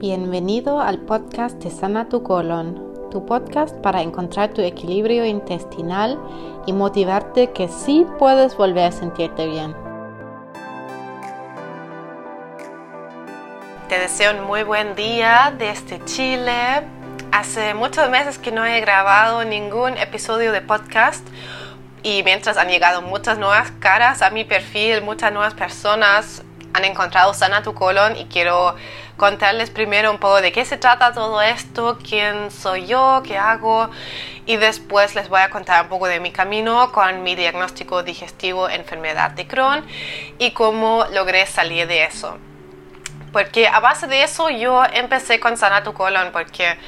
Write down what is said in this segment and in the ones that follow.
Bienvenido al podcast de Sana tu colon, tu podcast para encontrar tu equilibrio intestinal y motivarte que sí puedes volver a sentirte bien. Te deseo un muy buen día desde Chile. Hace muchos meses que no he grabado ningún episodio de podcast y mientras han llegado muchas nuevas caras a mi perfil, muchas nuevas personas han encontrado Sana tu colon y quiero contarles primero un poco de qué se trata todo esto, quién soy yo, qué hago y después les voy a contar un poco de mi camino con mi diagnóstico digestivo enfermedad de Crohn y cómo logré salir de eso. Porque a base de eso yo empecé con Sana tu colon porque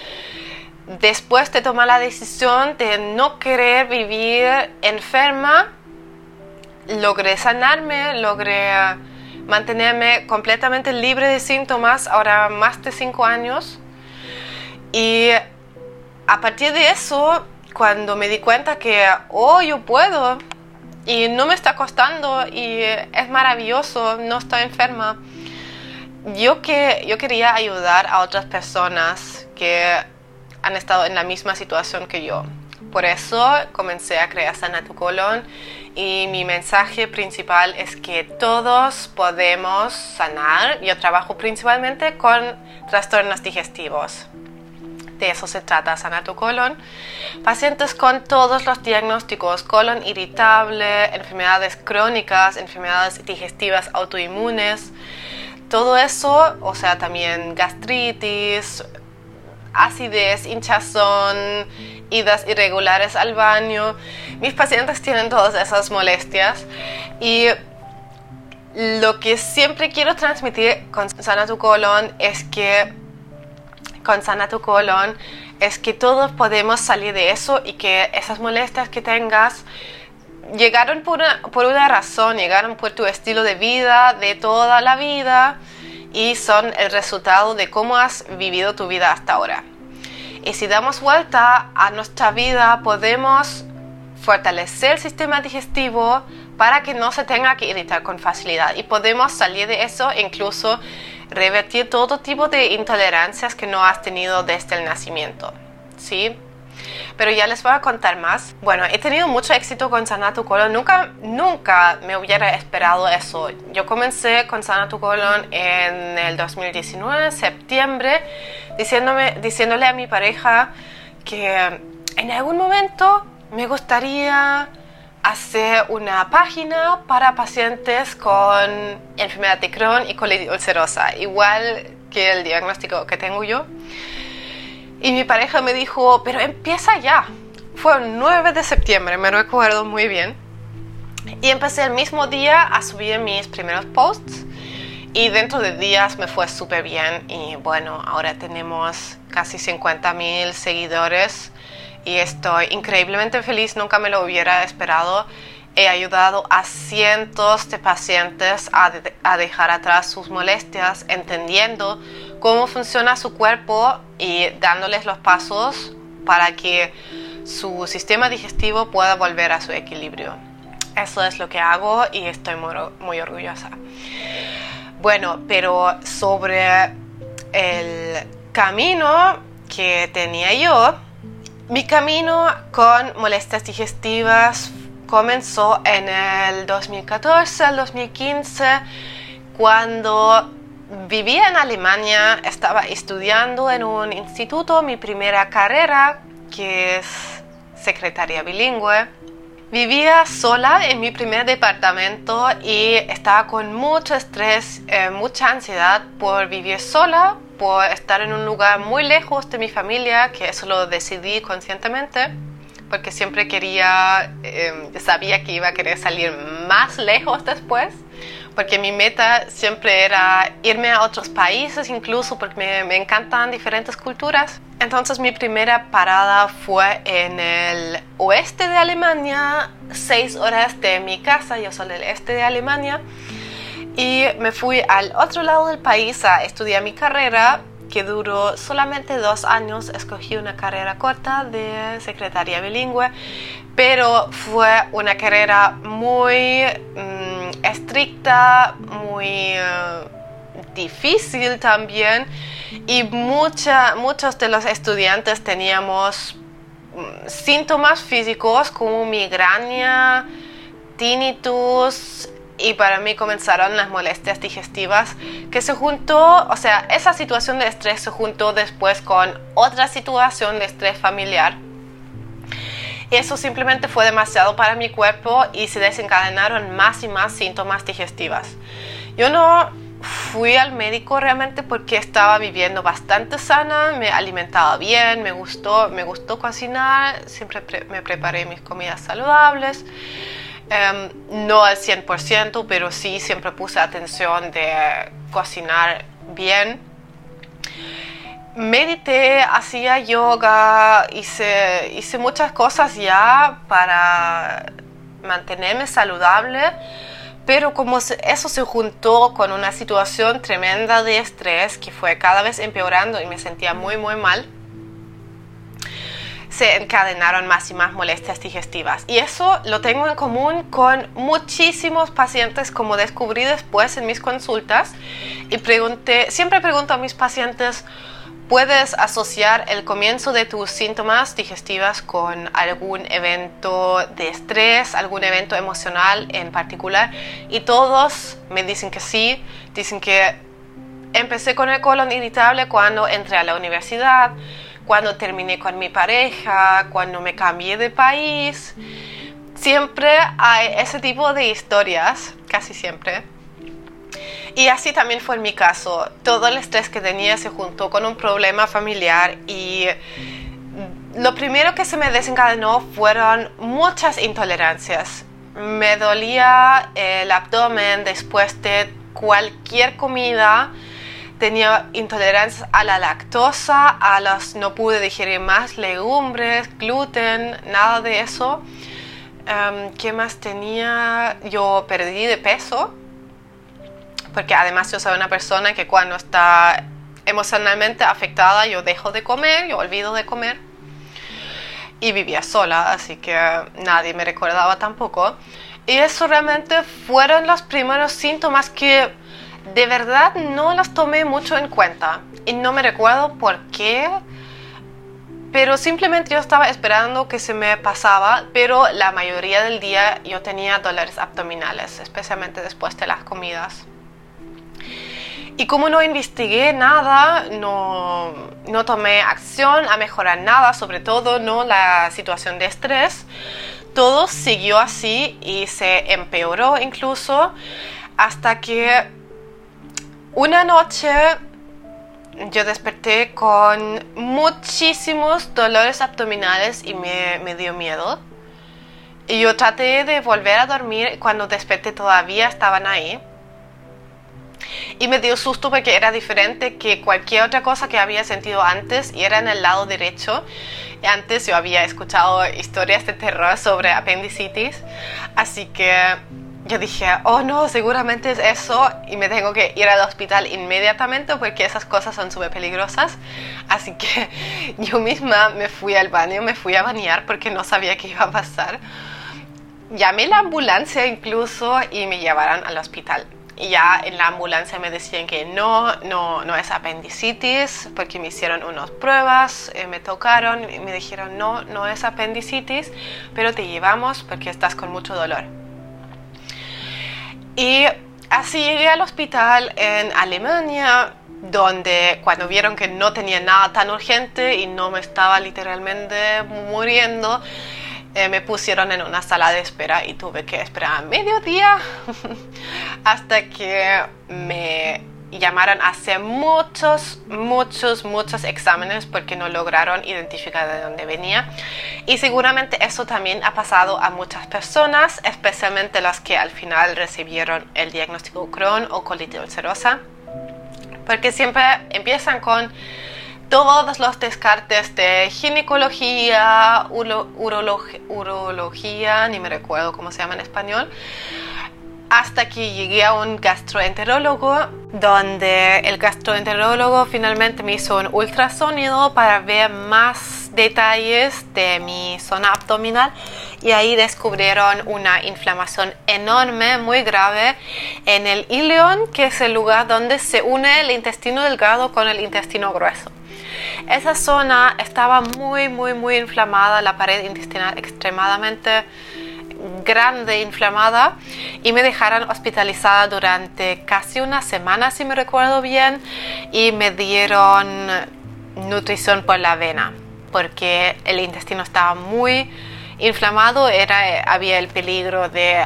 después de tomar la decisión de no querer vivir enferma, logré sanarme, logré mantenerme completamente libre de síntomas, ahora más de cinco años. Y a partir de eso, cuando me di cuenta que, oh, yo puedo, y no me está costando, y es maravilloso, no estoy enferma, yo, que, yo quería ayudar a otras personas que han estado en la misma situación que yo. Por eso comencé a crear Sana tu Colon y mi mensaje principal es que todos podemos sanar. Yo trabajo principalmente con trastornos digestivos. De eso se trata Sana tu Colon. Pacientes con todos los diagnósticos, colon irritable, enfermedades crónicas, enfermedades digestivas autoinmunes, todo eso, o sea, también gastritis, acidez, hinchazón, idas irregulares al baño. Mis pacientes tienen todas esas molestias y lo que siempre quiero transmitir con Sana tu colon es que con Sana tu colon es que todos podemos salir de eso y que esas molestias que tengas llegaron por una, por una razón, llegaron por tu estilo de vida de toda la vida y son el resultado de cómo has vivido tu vida hasta ahora. Y si damos vuelta a nuestra vida, podemos fortalecer el sistema digestivo para que no se tenga que irritar con facilidad. Y podemos salir de eso incluso revertir todo tipo de intolerancias que no has tenido desde el nacimiento. ¿Sí? Pero ya les voy a contar más. Bueno, he tenido mucho éxito con Sana tu Colon. Nunca, nunca me hubiera esperado eso. Yo comencé con Sana tu Colon en el 2019, septiembre, diciéndome, diciéndole a mi pareja que en algún momento me gustaría hacer una página para pacientes con enfermedad de Crohn y colitis ulcerosa, igual que el diagnóstico que tengo yo. Y mi pareja me dijo, pero empieza ya. Fue el 9 de septiembre, me recuerdo muy bien. Y empecé el mismo día a subir mis primeros posts. Y dentro de días me fue súper bien. Y bueno, ahora tenemos casi 50 mil seguidores. Y estoy increíblemente feliz, nunca me lo hubiera esperado. He ayudado a cientos de pacientes a, a dejar atrás sus molestias, entendiendo cómo funciona su cuerpo y dándoles los pasos para que su sistema digestivo pueda volver a su equilibrio. Eso es lo que hago y estoy muy, orgullosa. Bueno, pero sobre el camino que tenía yo, mi camino con molestias digestivas comenzó en el 2014 al 2015 cuando vivía en Alemania, estaba estudiando en un instituto mi primera carrera, que es secretaria bilingüe. Vivía sola en mi primer departamento y estaba con mucho estrés, eh, mucha ansiedad por vivir sola, por estar en un lugar muy lejos de mi familia, que eso lo decidí conscientemente, porque siempre quería, eh, sabía que iba a querer salir más lejos después porque mi meta siempre era irme a otros países, incluso porque me, me, encantan diferentes culturas. Entonces mi primera parada fue en el oeste de Alemania, seis horas de mi casa, yo soy del este de Alemania, y me fui al otro lado del país a estudiar mi carrera que duró solamente dos años. Escogí una carrera corta de secretaria bilingüe, pero fue una carrera muy... Mm, estricta, muy eh, difícil también. y mucha, muchos de los estudiantes teníamos mm, síntomas físicos como migraña, tinnitus, y para mí comenzaron las molestias digestivas que se juntó, o sea, esa situación de estrés se juntó después con otra situación de estrés familiar. Eso simplemente fue demasiado para mi cuerpo y se desencadenaron más y más síntomas digestivas. Yo no fui al médico realmente porque estaba viviendo bastante sana, me alimentaba bien, me gustó, me gustó cocinar, siempre me preparé mis comidas saludables. Em, no al 100%, pero sí siempre puse atención de cocinar bien. Medité, hacía yoga, hice, hice muchas cosas ya para mantenerme saludable, pero como eso se juntó con una situación tremenda de estrés que fue cada vez empeorando y me sentía muy, muy mal, se encadenaron más y más molestias digestivas. Y eso lo tengo en común con muchísimos pacientes, como descubrí después en mis consultas. Y pregunté, siempre pregunto a mis pacientes, ¿puedes asociar el comienzo de tus síntomas digestivas con algún evento de estrés, algún evento emocional en particular? Y todos me dicen que sí, dicen que empecé con el colon irritable cuando entré a la universidad cuando terminé con mi pareja, cuando me cambié de país. Siempre hay ese tipo de historias, casi siempre. Y así también fue en mi caso. Todo el estrés que tenía se juntó con un problema familiar y lo primero que se me desencadenó fueron muchas intolerancias. Me dolía el abdomen después de cualquier comida tenía intolerancia a la lactosa, a los no pude digerir más legumbres, gluten, nada de eso. Em, ¿Qué más tenía? Yo perdí de peso, porque además yo soy una persona que cuando está emocionalmente afectada yo dejo de comer, yo olvido de comer. Y vivía sola, así que nadie me recordaba tampoco. Y eso realmente fueron los primeros síntomas que de verdad no las tomé mucho en cuenta y no me recuerdo por qué, pero simplemente yo estaba esperando que se me pasaba, pero la mayoría del día yo tenía dolores abdominales, especialmente después de las comidas. Y como no investigué nada, no, no tomé acción a mejorar nada, sobre todo no la situación de estrés, todo siguió así y se empeoró incluso hasta que una noche yo desperté con muchísimos dolores abdominales y me, dio miedo. Y yo traté de volver a dormir cuando desperté todavía estaban ahí. Y me dio susto porque era diferente que cualquier otra cosa que había sentido antes y era en el lado derecho. Antes yo había escuchado historias de terror sobre apendicitis. Así que yo dije, oh no, seguramente es eso y me tengo que ir al hospital inmediatamente porque esas cosas son súper peligrosas. Así que yo misma me fui al baño, me fui a bañar porque no sabía qué iba a pasar. Llamé la ambulancia incluso y me llevaron al hospital. Y ya en la ambulancia me decían que no, no, no es apendicitis porque me hicieron unas pruebas, eh, me tocaron y me dijeron no, no es apendicitis, pero te llevamos porque estás con mucho dolor. Y así llegué al hospital en Alemania, donde cuando vieron que no tenía nada tan urgente y no me estaba literalmente muriendo, eh, me pusieron en una sala de espera y tuve que esperar a mediodía hasta que me llamaron a hacer muchos, muchos, muchos exámenes porque no lograron identificar de dónde venía. Y seguramente eso también ha pasado a muchas personas, especialmente las que al final recibieron el diagnóstico Crohn o colitis ulcerosa, porque siempre empiezan con todos los descartes de ginecología, urología, ni me recuerdo cómo se llama en español, hasta que llegué a un gastroenterólogo, donde el gastroenterólogo finalmente me hizo un ultrasonido para ver más detalles de mi zona abdominal y ahí descubrieron una inflamación enorme, muy grave, en el ileón, que es el lugar donde se une el intestino delgado con el intestino grueso. Esa zona estaba muy, muy, muy inflamada, la pared intestinal extremadamente grande, inflamada, y me dejaron hospitalizada durante casi una semana, si me recuerdo bien, y me dieron nutrición por la avena, porque el intestino estaba muy inflamado, era, había el peligro de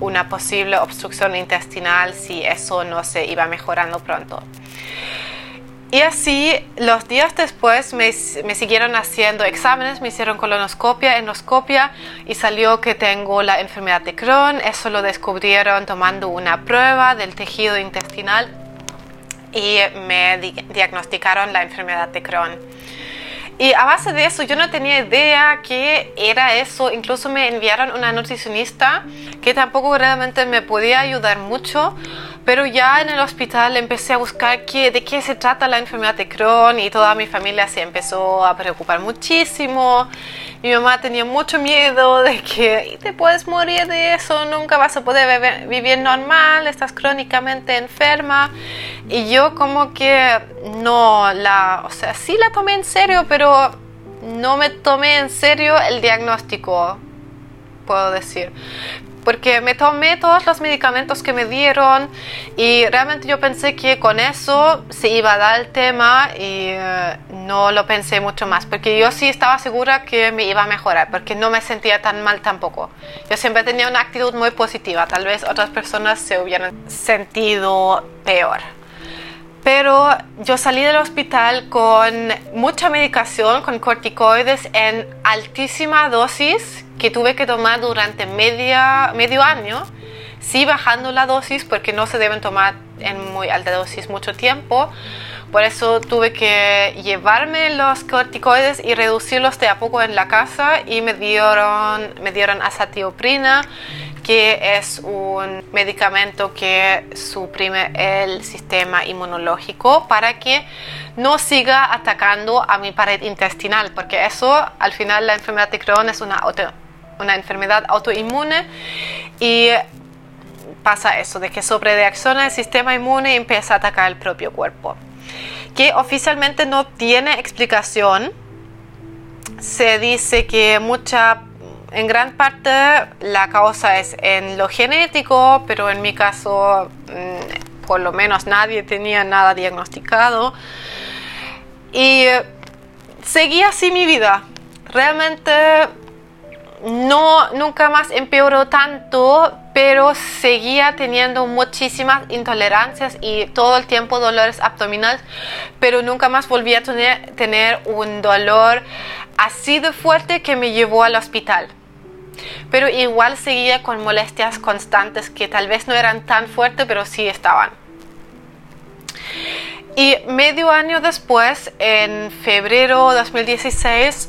una posible obstrucción intestinal si eso no se iba mejorando pronto. Y así, los días después me, siguieron haciendo exámenes, me hicieron colonoscopia, endoscopia y salió que tengo la enfermedad de Crohn. Eso lo descubrieron tomando una prueba del tejido intestinal y me diagnosticaron la enfermedad de Crohn. Y a base de eso yo no tenía idea que era eso. Incluso me enviaron una nutricionista que tampoco realmente me podía ayudar mucho pero ya en el hospital empecé a buscar qué, de qué se trata la enfermedad de Crohn y toda mi familia se empezó a preocupar muchísimo. Mi mamá tenía mucho miedo de que te puedes morir de eso, nunca vas a poder vivir normal, estás crónicamente enferma. Y yo como que no la, o sea, sí la tomé en serio, pero no me tomé en serio el diagnóstico, puedo decir porque me tomé todos los medicamentos que me dieron y realmente yo pensé que con eso se iba a dar el tema y eh, no lo pensé mucho más, porque yo sí estaba segura que me iba a mejorar, porque no me sentía tan mal tampoco. Yo siempre tenía una actitud muy positiva, tal vez otras personas se hubieran sentido peor. Pero yo salí del hospital con mucha medicación, con corticoides en altísima dosis que tuve que tomar durante media, medio año, sí bajando la dosis porque no se deben tomar en muy alta dosis mucho tiempo. Por eso tuve que llevarme los corticoides y reducirlos de a poco en la casa y me dieron, me dieron azatioprina, que es un medicamento que suprime el sistema inmunológico para que no siga atacando a mi pared intestinal, porque eso al final la enfermedad de Crohn es una una enfermedad autoinmune y pasa eso, de que sobrereacciona el sistema inmune y empieza a atacar el propio cuerpo. Que oficialmente no tiene explicación. Se dice que mucha, en gran parte la causa es en lo genético, pero en mi caso mm, por lo menos nadie tenía nada diagnosticado. Y seguí así mi vida. Realmente no, nunca más empeoró tanto, pero seguía teniendo muchísimas intolerancias y todo el tiempo dolores abdominales, pero nunca más volví a tener, tener un dolor así de fuerte que me llevó al hospital. Pero igual seguía con molestias constantes que tal vez no eran tan fuertes, pero sí estaban. Y medio año después, en febrero de 2016,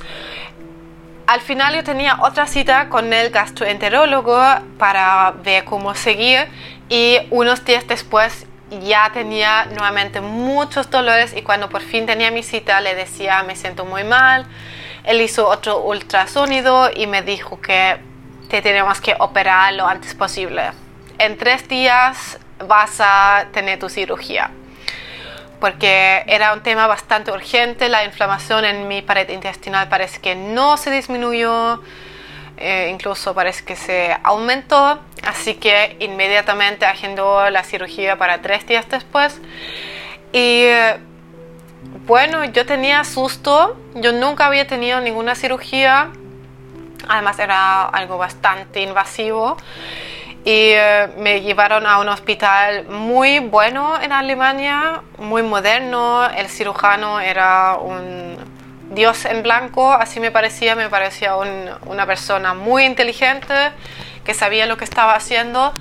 al final yo tenía otra cita con el gastroenterólogo para ver cómo seguir y unos días después ya tenía nuevamente muchos dolores y cuando por fin tenía mi cita le decía me siento muy mal. Él hizo otro ultrasonido y me dijo que te tenemos que operar lo antes posible. En tres días vas a tener tu cirugía porque era un tema bastante urgente. La inflamación en mi pared intestinal parece que no se disminuyó, eh, incluso parece que se aumentó, así que inmediatamente agendó la cirugía para tres días después. Y bueno, yo tenía susto, yo nunca había tenido ninguna cirugía, además era algo bastante invasivo y eh, me llevaron a un hospital muy bueno en Alemania, muy moderno. El cirujano era un dios en blanco, así me parecía, me parecía una persona muy inteligente que sabía lo que estaba haciendo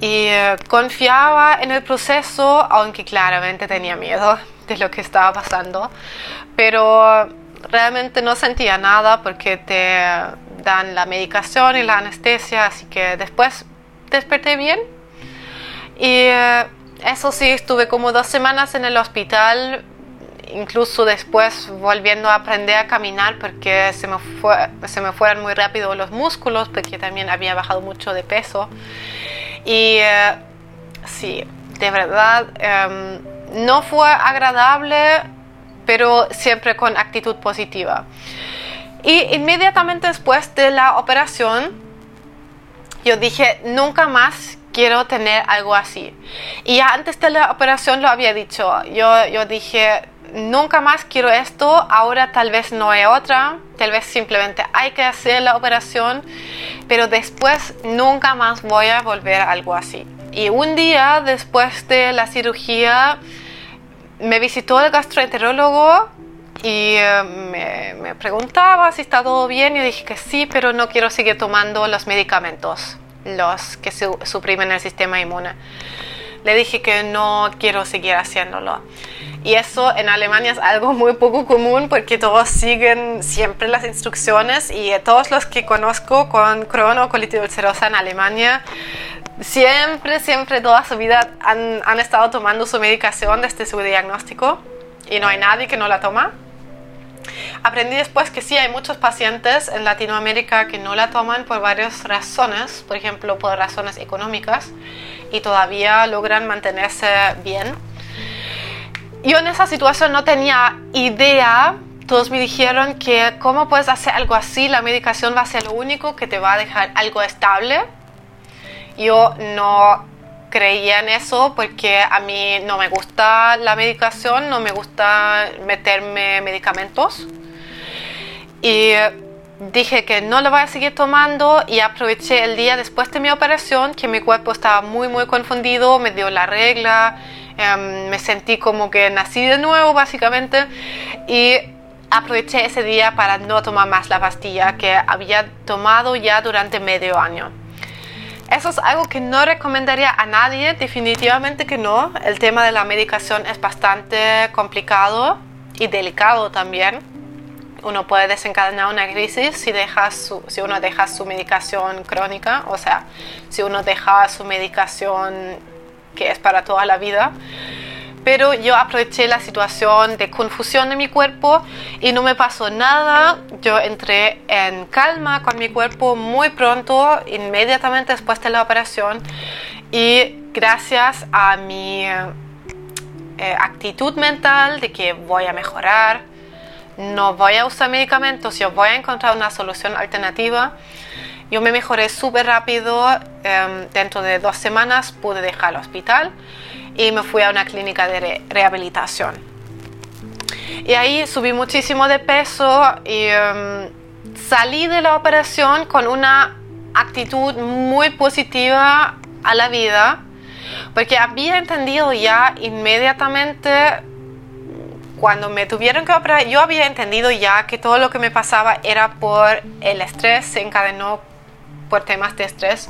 y eh, confiaba en el proceso, aunque claramente tenía miedo de lo que estaba pasando, pero realmente no sentía nada porque te dan la medicación y la anestesia, así que después desperté bien. Y eh, eso sí, estuve como dos semanas en el hospital incluso después volviendo a aprender a caminar porque se me, se me fueron muy rápido los músculos porque también había bajado mucho de peso. Y eh, sí, de verdad, em, no fue agradable, pero siempre con actitud positiva. Y inmediatamente después de la operación, yo dije, nunca más quiero tener algo así. Y antes de la operación lo había dicho. Yo, yo dije, nunca más quiero esto, ahora tal vez no hay otra, tal vez simplemente hay que hacer la operación, pero después nunca más voy a volver a algo así. Y un día después de la cirugía me visitó el gastroenterólogo y eh, me, me, preguntaba si está todo bien y dije que sí, pero no quiero seguir tomando los medicamentos, los que suprimen el sistema inmune. Le dije que no quiero seguir haciéndolo. Y eso en Alemania es algo muy poco común porque todos siguen siempre las instrucciones y todos los que conozco con Crohn o colitis ulcerosa en Alemania siempre, siempre, toda su vida han, han estado tomando su medicación desde su diagnóstico y no hay nadie que no la toma. Aprendí después que sí, hay muchos pacientes en Latinoamérica que no la toman por varias razones, por ejemplo, por razones económicas, y todavía logran mantenerse bien. Yo en esa situación no tenía idea, todos me dijeron que cómo puedes hacer algo así, la medicación va a ser lo único que te va a dejar algo estable. Yo no creía en eso porque a mí no me gusta la medicación, no me gusta meterme medicamentos. Y dije que no lo voy a seguir tomando y aproveché el día después de mi operación que mi cuerpo estaba muy muy confundido, me dio la regla, em, me sentí como que nací de nuevo básicamente y aproveché ese día para no tomar más la pastilla que había tomado ya durante medio año. Eso es algo que no recomendaría a nadie, definitivamente que no. El tema de la medicación es bastante complicado y delicado también. Uno puede desencadenar una crisis si, deja si uno deja su medicación crónica, o sea, si uno deja su medicación que es para toda la vida pero yo aproveché la situación de confusión de mi cuerpo y no me pasó nada. Yo entré en calma con mi cuerpo muy pronto, inmediatamente después de la operación y gracias a mi eh, actitud mental de que voy a mejorar, no voy a usar medicamentos, yo voy a encontrar una solución alternativa. Yo me mejoré súper rápido, em, dentro de dos semanas pude dejar el hospital y me fui a una clínica de rehabilitación. Y ahí subí muchísimo de peso y em, salí de la operación con una actitud muy positiva a la vida, porque había entendido ya inmediatamente cuando me tuvieron que operar, yo había entendido ya que todo lo que me pasaba era por el estrés, se encadenó por temas de estrés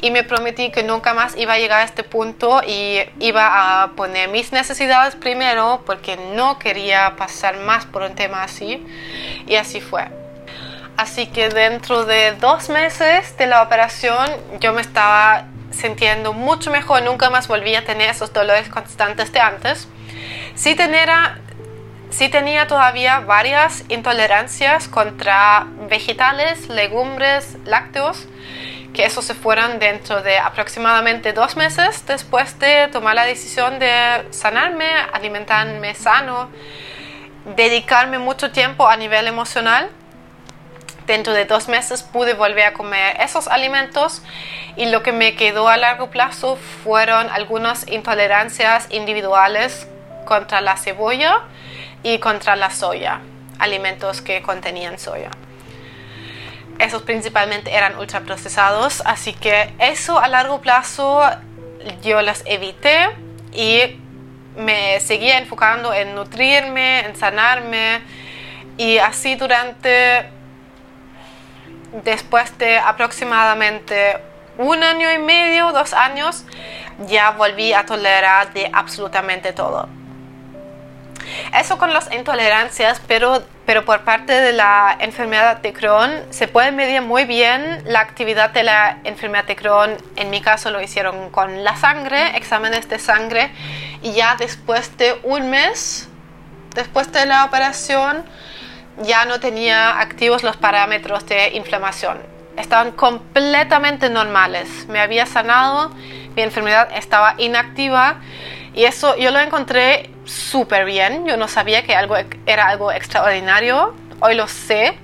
y me prometí que nunca más iba a llegar a este punto y iba a poner mis necesidades primero porque no quería pasar más por un tema así y así fue. Así que dentro de dos meses de la operación yo me estaba sintiendo mucho mejor, nunca más volví a tener esos dolores constantes de antes. Sí tenía, sí tenía todavía varias intolerancias contra vegetales, legumbres, lácteos, que eso se fueron dentro de aproximadamente dos meses después de tomar la decisión de sanarme, alimentarme sano, dedicarme mucho tiempo a nivel emocional. Dentro de dos meses pude volver a comer esos alimentos y lo que me quedó a largo plazo fueron algunas intolerancias individuales contra la cebolla y contra la soya, alimentos que contenían soya. Esos principalmente eran ultraprocesados, así que eso a largo plazo yo los evité y me seguía enfocando en nutrirme, en sanarme y así durante después de aproximadamente un año y medio, dos años, ya volví a tolerar de absolutamente todo. Eso con las intolerancias, pero, pero por parte de la enfermedad de Crohn se puede medir muy bien la actividad de la enfermedad de Crohn. En mi caso lo hicieron con la sangre, exámenes de sangre, y ya después de un mes después de la operación ya no tenía activos los parámetros de inflamación. Estaban completamente normales. Me había sanado, mi enfermedad estaba inactiva y eso yo lo encontré súper bien. Yo no sabía que algo era algo extraordinario. Hoy lo sé.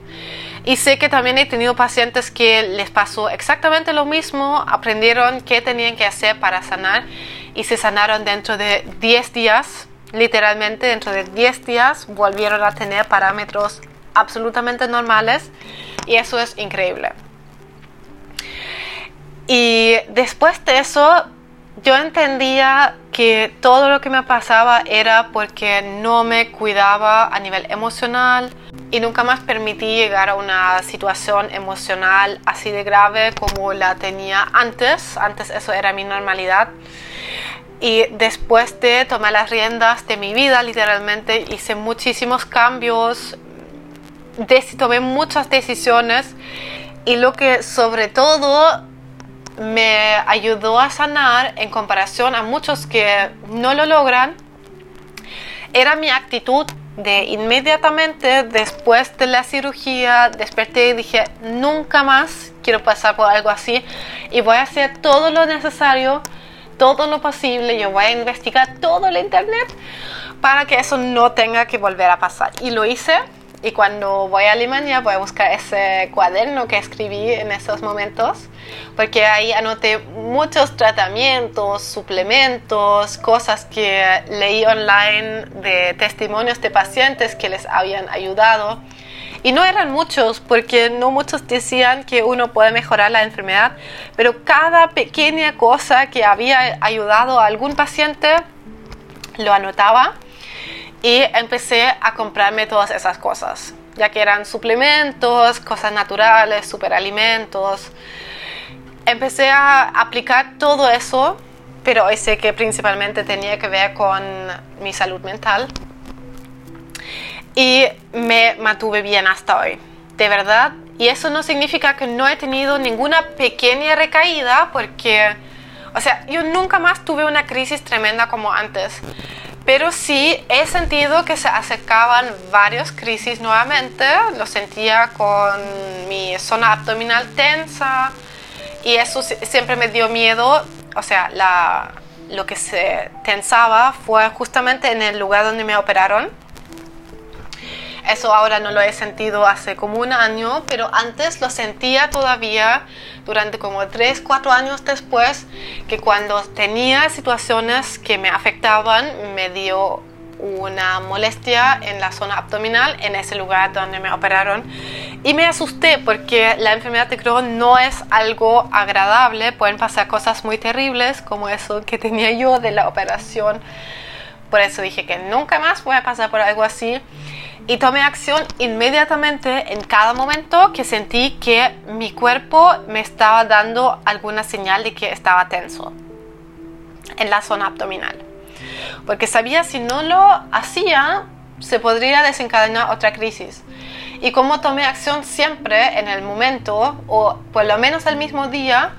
Y sé que también he tenido pacientes que les pasó exactamente lo mismo, aprendieron qué tenían que hacer para sanar y se sanaron dentro de 10 días, literalmente dentro de 10 días volvieron a tener parámetros absolutamente normales y eso es increíble. Y después de eso yo entendía que todo lo que me pasaba era porque no me cuidaba a nivel emocional y nunca más permití llegar a una situación emocional así de grave como la tenía antes. Antes eso era mi normalidad. Y después de tomar las riendas de mi vida, literalmente hice muchísimos cambios, tomé muchas decisiones y lo que sobre todo me ayudó a sanar en comparación a muchos que no lo logran era mi actitud de inmediatamente después de la cirugía desperté y dije nunca más quiero pasar por algo así y voy a hacer todo lo necesario todo lo posible yo voy a investigar todo el internet para que eso no tenga que volver a pasar y lo hice y cuando voy a Alemania voy a buscar ese cuaderno que escribí en esos momentos, porque ahí anoté muchos tratamientos, suplementos, cosas que leí online de testimonios de pacientes que les habían ayudado. Y no eran muchos, porque no muchos decían que uno puede mejorar la enfermedad, pero cada pequeña cosa que había ayudado a algún paciente lo anotaba y empecé a comprarme todas esas cosas, ya que eran suplementos, cosas naturales, superalimentos. Empecé a aplicar todo eso, pero hoy sé que principalmente tenía que ver con mi salud mental. Y me mantuve bien hasta hoy, de verdad. Y eso no significa que no he tenido ninguna pequeña recaída, porque, o sea, yo nunca más tuve una crisis tremenda como antes pero sí he sentido que se acercaban varias crisis nuevamente. Lo sentía con mi zona abdominal tensa y eso siempre me dio miedo. O sea, lo que se tensaba fue justamente en el lugar donde me operaron. Eso ahora no lo he sentido hace como un año, pero antes lo sentía todavía durante como 3, 4 años después, que cuando tenía situaciones que me afectaban, me dio una molestia en la zona abdominal, en ese lugar donde me operaron. Y me asusté porque la enfermedad de Crohn no es algo agradable, pueden pasar cosas muy terribles como eso que tenía yo de la operación. Por eso dije que nunca más voy a pasar por algo así y tomé acción inmediatamente en cada momento que sentí que mi cuerpo me estaba dando alguna señal de que estaba tenso en la zona abdominal. Porque sabía si no lo hacía, se podría desencadenar otra crisis. Y como tomé acción siempre en el momento, o por lo menos el mismo día,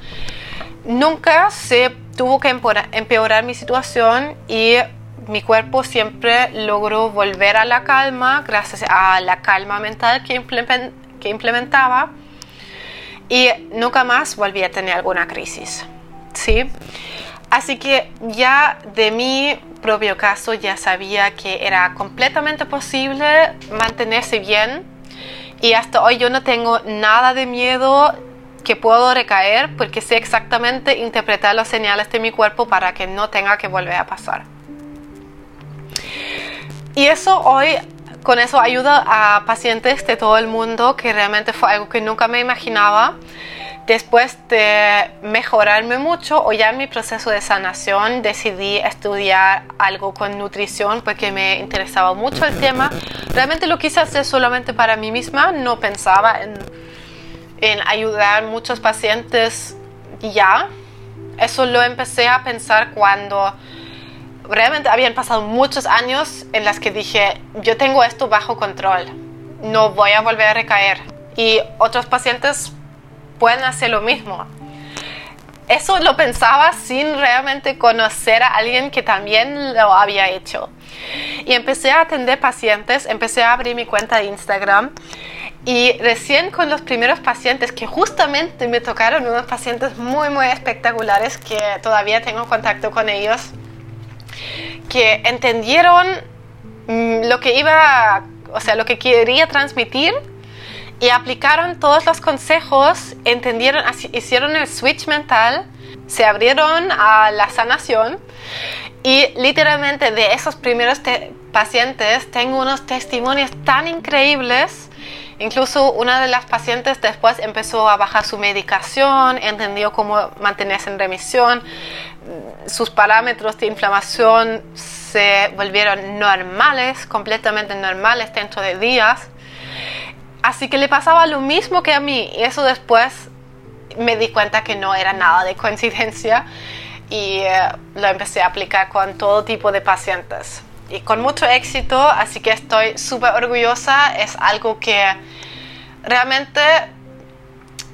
nunca se tuvo que empeorar mi situación y mi cuerpo siempre logró volver a la calma gracias a la calma mental que, implementaba y nunca más volví a tener alguna crisis. ¿sí? Así que ya de mi propio caso ya sabía que era completamente posible mantenerse bien y hasta hoy yo no tengo nada de miedo que puedo recaer porque sé exactamente interpretar las señales de mi cuerpo para que no tenga que volver a pasar. Y eso hoy, con eso ayuda a pacientes de todo el mundo, que realmente fue algo que nunca me imaginaba. Después de mejorarme mucho o ya en mi proceso de sanación decidí estudiar algo con nutrición porque me interesaba mucho el tema. Realmente lo quise hacer solamente para mí misma, no pensaba en, en ayudar a muchos pacientes ya. Eso lo empecé a pensar cuando realmente habían pasado muchos años en las que dije, yo tengo esto bajo control, no voy a volver a recaer. Y otros pacientes pueden hacer lo mismo. eso lo pensaba sin realmente conocer a alguien que también lo había hecho. Y empecé a atender pacientes, empecé a abrir mi cuenta de Instagram y recién con los primeros pacientes, que justamente me tocaron unos pacientes muy, muy espectaculares, que todavía tengo contacto con ellos, que entendieron mm, lo que iba, o sea, lo que quería transmitir y aplicaron todos los consejos, entendieron, hicieron el switch mental, se abrieron a la sanación y literalmente de esos primeros pacientes tengo unos testimonios tan increíbles. Incluso una de las pacientes después empezó a bajar su medicación, entendió cómo mantenerse en remisión, sus parámetros de inflamación se volvieron normales, completamente normales dentro de días. Así que le pasaba lo mismo que a mí y eso después me di cuenta que no era nada de coincidencia y eh, lo empecé a aplicar con todo tipo de pacientes. Y con mucho éxito, así que estoy súper orgullosa. Es algo que realmente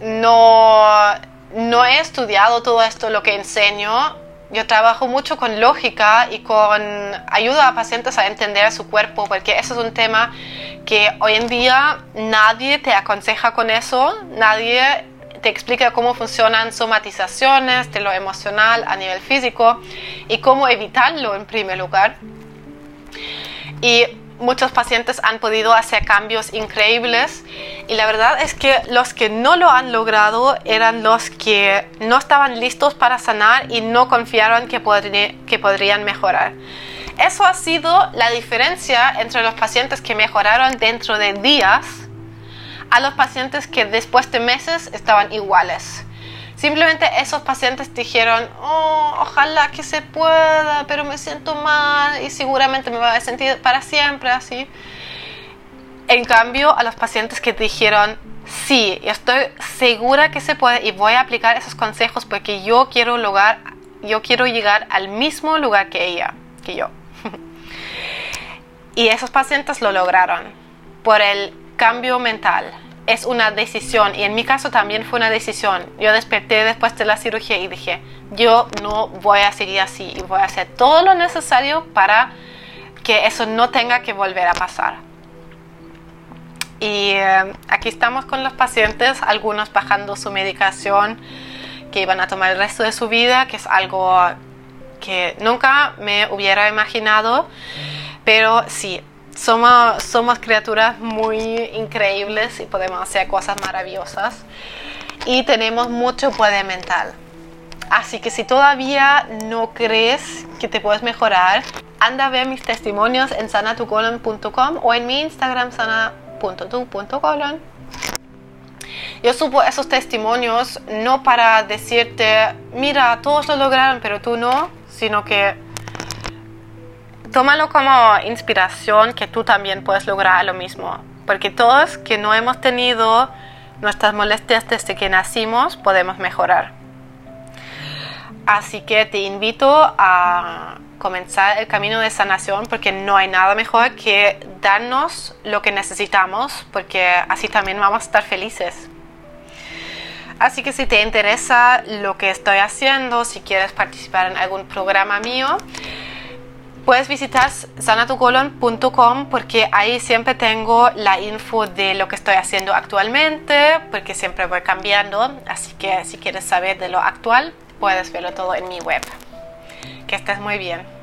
no, no he estudiado todo esto, lo que enseño. Yo trabajo mucho con lógica y con ayuda a pacientes a entender su cuerpo, porque eso es un tema que hoy en día nadie te aconseja con eso, nadie te explica cómo funcionan somatizaciones de lo emocional a nivel físico y cómo evitarlo en primer lugar. Y muchos pacientes han podido hacer cambios increíbles y la verdad es que los que no lo han logrado eran los que no estaban listos para sanar y no confiaron que, que podrían mejorar. Eso ha sido la diferencia entre los pacientes que mejoraron dentro de días a los pacientes que después de meses estaban iguales. Simplemente esos pacientes dijeron, oh, ojalá que se pueda, pero me siento mal y seguramente me va a sentir para siempre así. En cambio, a los pacientes que dijeron, sí, estoy segura que se puede y voy a aplicar esos consejos porque yo quiero lograr, yo quiero llegar al mismo lugar que ella, que yo. y esos pacientes lo lograron por el cambio mental. Es una decisión y en mi caso también fue una decisión. Yo desperté después de la cirugía y dije, yo no voy a seguir así y voy a hacer todo lo necesario para que eso no tenga que volver a pasar. Y eh, aquí estamos con los pacientes, algunos bajando su medicación que iban a tomar el resto de su vida, que es algo que nunca me hubiera imaginado, pero sí, somos, somos criaturas muy increíbles y podemos hacer cosas maravillosas y tenemos mucho poder mental. Así que si todavía no crees que te puedes mejorar, anda a ver mis testimonios en sanatucolon.com o en mi Instagram sana.tu.colon. Yo subo esos testimonios no para decirte, mira, todos lo lograron, pero tú no, sino que tómalo como inspiración que tú también puedes lograr lo mismo. Porque todos que no hemos tenido nuestras molestias desde que nacimos podemos mejorar. Así que te invito a comenzar el camino de sanación porque no hay nada mejor que darnos lo que necesitamos porque así también vamos a estar felices. Así que si te interesa lo que estoy haciendo, si quieres participar en algún programa mío, Puedes visitar sanatucolon.com porque ahí siempre tengo la info de lo que estoy haciendo actualmente, porque siempre voy cambiando, así que si quieres saber de lo actual, puedes verlo todo en mi web. Que estés muy bien.